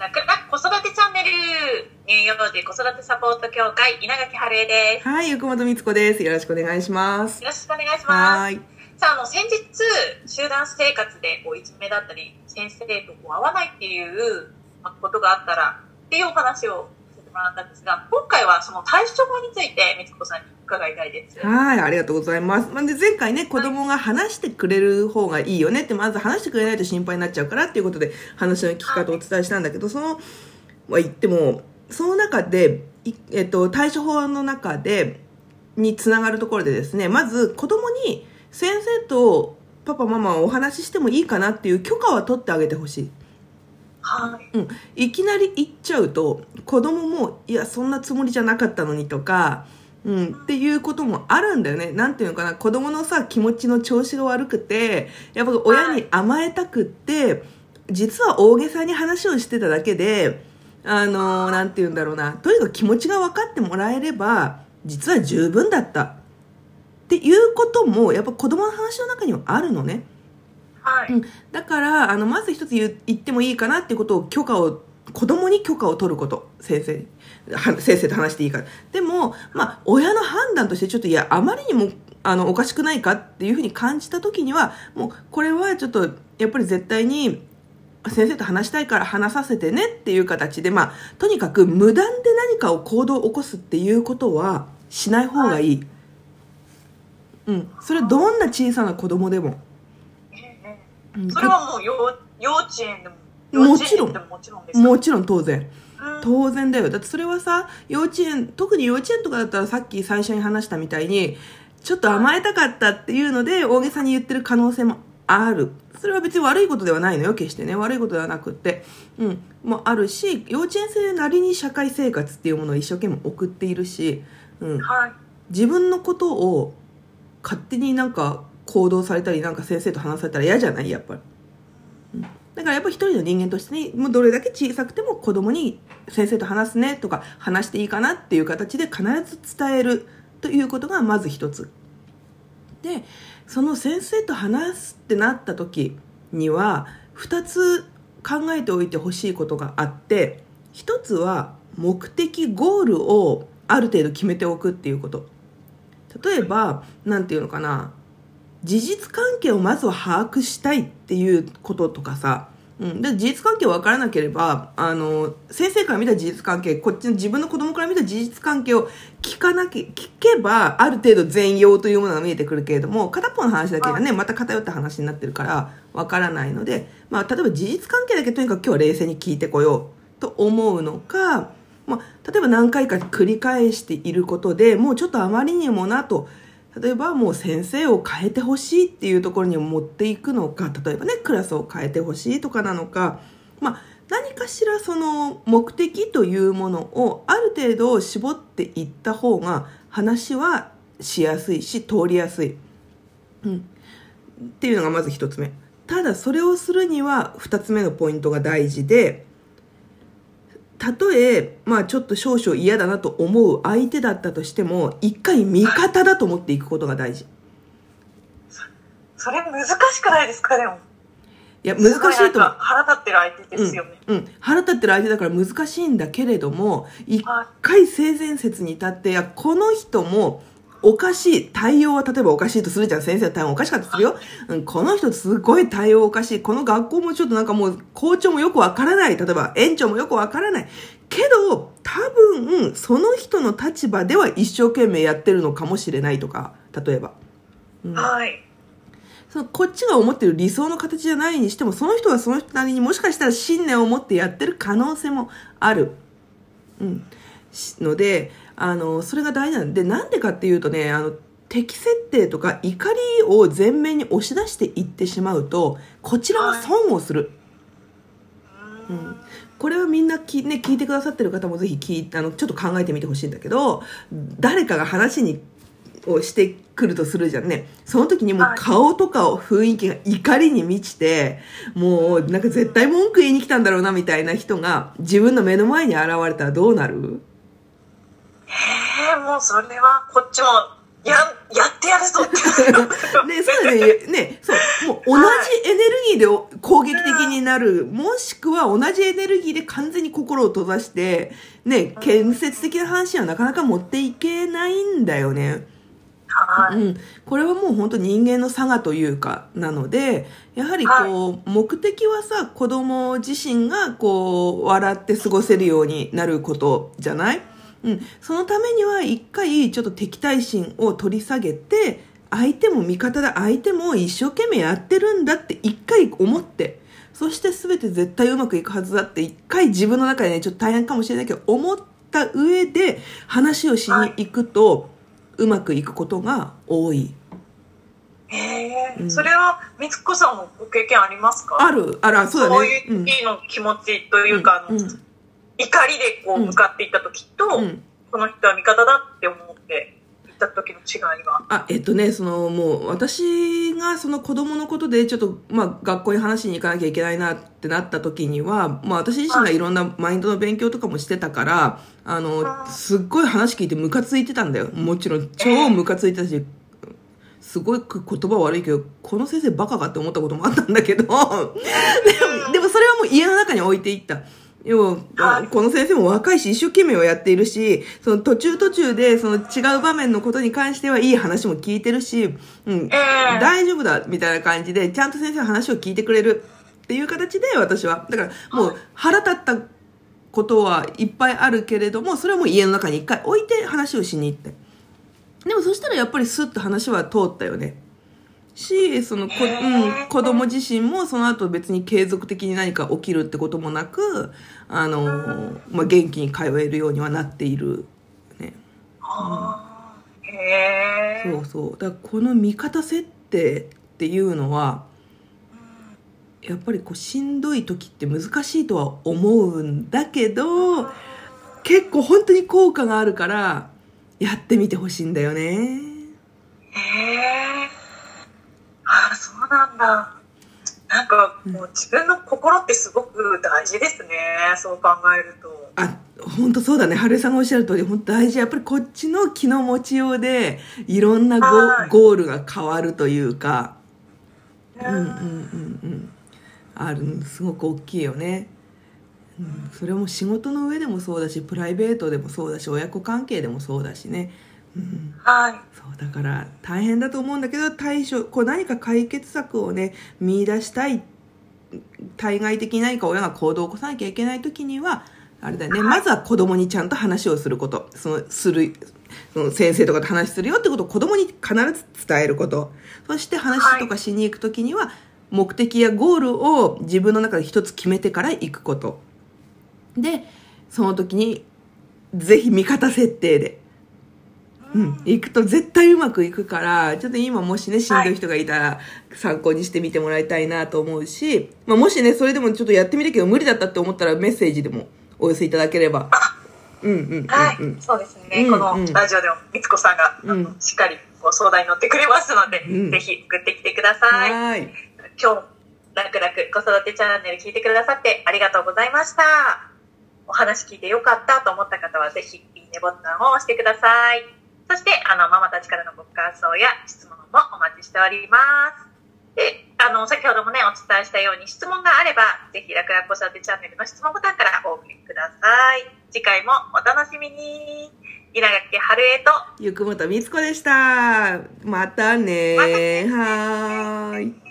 楽々子育てチャンネル乳幼児子育てサポート協会稲垣春恵です。はい、横本光子です。よろしくお願いします。よろしくお願いします。はい。さあ、あの、先日、集団生活でこういじめだったり、先生とこう合わないっていうまあことがあったら、っていうお話をてもらったんですが、今回はその対処法について、みつこさんに伺いたいです。はい、ありがとうございます。まあで、前回ね、子供が話してくれる方がいいよねって、まず話してくれないと心配になっちゃうからっていうことで、話の聞き方をお伝えしたんだけど、その、は言っても、その中で、いえっと、対処法の中で、につながるところでですね、まず子供に先生とパパママはお話ししてもいいかなっていう許可は取ってあげてほしい。はい。うん、いきなり言っちゃうと子供もいやそんなつもりじゃなかったのにとか、うん、っていうこともあるんだよね。なんていうのかな。子供のさ気持ちの調子が悪くてやっぱ親に甘えたくって実は大げさに話をしてただけであのー。なんていうんだろうな。とにかく気持ちが分かってもらえれば実は十分だった。っていうこともやっぱ子供の話の中にはあるのね。はい。うん。だからあのまず一つ言う言ってもいいかなっていうことを許可を子供に許可を取ること。先生先生と話していいか。らでも、まあ、親の判断としてちょっといやあまりにもあのおかしくないかっていうふうに感じた時にはもうこれはちょっとやっぱり絶対に先生と話したいから話させてねっていう形で、まあ、とにかく無断で何かを行動を起こすっていうことはしない方がいい、うん、それはどんな小さな子供でも、それはもう幼幼稚園でも、もちろん幼稚園でももちろん。もちろん当然。うん。当然だよ。だってそれはさ幼稚園特に幼稚園とかだったらさっき最初に話したみたいにちょっと甘えたかったっていうので大げさに言ってる可能性もある。それは別に悪いことではないのよ決してね。悪いことではなくって。うん。もあるし幼稚園生なりに社会生活っていうものを一生懸命送っているし、うん、はい。自分のことを勝手になんか行動されたりなんか先生と話されたら嫌じゃない？やっぱり、うん。だからやっぱ一人の人間としてねもうどれだけ小さくても子供に先生と話すねとか話していいかなっていう形で必ず伝えるということがまず一つ。でその先生と話すってなった時には2つ考えておいてほしいことがあって1つは目的ゴールをある程度決めておくっていうこと。例えば何て言うのかな。事実関係をまずは把握したいっていうこととかさ、うん、で事実関係分からなければあの先生から見た事実関係こっちの自分の子供から見た事実関係を聞かなきゃ聞けばある程度全容というものが見えてくるけれども片方の話だけがねまた偏った話になってるから分からないので、まあ、例えば事実関係だけとにかく今日は冷静に聞いてこようと思うのか、まあ、例えば何回か繰り返していることでもうちょっとあまりにもなと例えばもう先生を変えてほしいっていうところに持っていくのか例えばねクラスを変えてほしいとかなのか、まあ、何かしらその目的というものをある程度絞っていった方が話はしやすいし通りやすい、うん、っていうのがまず一つ目。ただそれをするには二つ目のポイントが大事でたとえ、まあちょっと少々嫌だなと思う相手だったとしても、一回味方だと思っていくことが大事。それ難しくないですか？でも。いや、難しいと思すごなんか腹立ってる相手ですよね。う。うん。腹立ってる相手だから難しいんだけれども、一はい回性善説に立って、いや、この人も、おかしい。対応は例えばおかしいとするじゃん。先生の対応おかしかったとするよ。うん、この人すごい対応おかしい。この学校もちょっとなんかもう校長もよくわからない。例えば園長もよくわからない。けど、多分、その人の立場では一生懸命やってるのかもしれないとか、例えば。うんはい。そのこっちが思ってる理想の形じゃないにしてもその人はその人なりにもしかしたら信念を持ってやってる可能性もある、うん、しのであのそれが大事なんでなんでかっていうとねあの敵設定とか怒りを前面に押し出していってしまうとこちらは損をする、ううん。んこれはみんなき、ね、聞いてくださってる方もぜひ聞いあのちょっと考えてみてほしいんだけど誰かが話にをしてくるとするじゃんね。その時にもうはい。顔とかを雰囲気が怒りに満ちてもうなんか絶対文句言いに来たんだろうなみたいな人が自分の目の前に現れたらどうなる？ええもうそれはこっちもや、やってやるぞって。ね、そうだね。ね、そう。もう同じエネルギーで攻撃的になる。もしくは同じエネルギーで完全に心を閉ざして、ね、建設的な話はなかなか持っていけないんだよね。はい。うん。これはもう本当人間の差がというか、なので、やはりこう、目的はさ、子供自身がこう、笑って過ごせるようになることじゃない？うん。そのためには一回ちょっと敵対心を取り下げて、相手も味方だ、相手も一生懸命やってるんだって一回思って、そして全て絶対うまくいくはずだって一回自分の中でね、ちょっと大変かもしれないけど、思った上で話をしに行くと、うまくいくことが多い。へえ、うんそれは、みつこさんもご経験ありますか？ある、あら、そうだね。そういう時の気持ちというか、あのうん、怒りでこううん向かっていった時と、うんこの人は味方だって思っていった時の違いが。あ、えっとね、その、もう、私がその子供のことで、ちょっと、まあ、学校に話しに行かなきゃいけないなってなった時には、まあ、私自身がいろんなマインドの勉強とかもしてたから、あの、すっごい話聞いてムカついてたんだよ。もちろん、超ムカついてたし、すごい言葉悪いけど、この先生バカかって思ったこともあったんだけど、でも、でもそれはもう家の中に置いていった。要は、この先生も若いし、一生懸命はやっているし、その途中途中で、その違う場面のことに関してはいい話も聞いてるし、うん、ええ大丈夫だ、みたいな感じで、ちゃんと先生の話を聞いてくれるっていう形で、私は。だから、もう腹立ったことはいっぱいあるけれども、それはもう家の中に一回置いて話をしに行って。でもそしたらやっぱりスッと話は通ったよね。し、そのこ、うん、子供自身もその後別に継続的に何か起きるってこともなく、あの、まあ、元気に通えるようにはなっている。ね。あーへえ。そうそう。だからこの味方設定っていうのは、やっぱりこうしんどい時って難しいとは思うんだけど、結構本当に効果があるから、やってみてほしいんだよね。へえ。そうなんだ。なんか、もう自分の心ってすごく大事ですね。そう考えると。あ、本当そうだね。春江さんがおっしゃる通り、本当大事。やっぱりこっちの気の持ちようで、いろんなゴールが変わるというか、ううんうんうんうん。ある、すごく大きいよね。うん、それも仕事の上でもそうだし、プライベートでもそうだし、親子関係でもそうだしね。うん。はい。そうだから大変だと思うんだけど対処こう何か解決策をね見出したい対外的に何か親が行動を起こさなきゃいけない時にはあれだよね。まずは子供にちゃんと話をすること。そのするその先生とかと話するよってことを子供に必ず伝えること。そして話とかしに行く時には目的やゴールを自分の中で一つ決めてから行くこと。でその時にぜひ味方設定でうん、行くと絶対うまくいくから、ちょっと今もしね、しんどい人がいたら参考にしてみてもらいたいなと思うし、まあもしね、それでもちょっとやってみるけど無理だったって思ったらメッセージでもお寄せいただければ。うんうんうんはい、うん。そうですね、うんこのラジオでもみつこさんが、うんしっかりご相談に乗ってくれますので、うんぜひ送ってきてください。はーい。今日、楽々子育てチャンネル聞いてくださってありがとうございました。お話聞いてよかったと思った方はぜひいいねボタンを押してください。そして、あの、ママたちからのご感想や質問もお待ちしております。で、あの、先ほどもね、お伝えしたように質問があれば、ぜひ、楽々子育てチャンネルの質問ボタンからお送りください。次回もお楽しみに。稲垣春江と、ゆくもとみつこでした。またねまたねはーい。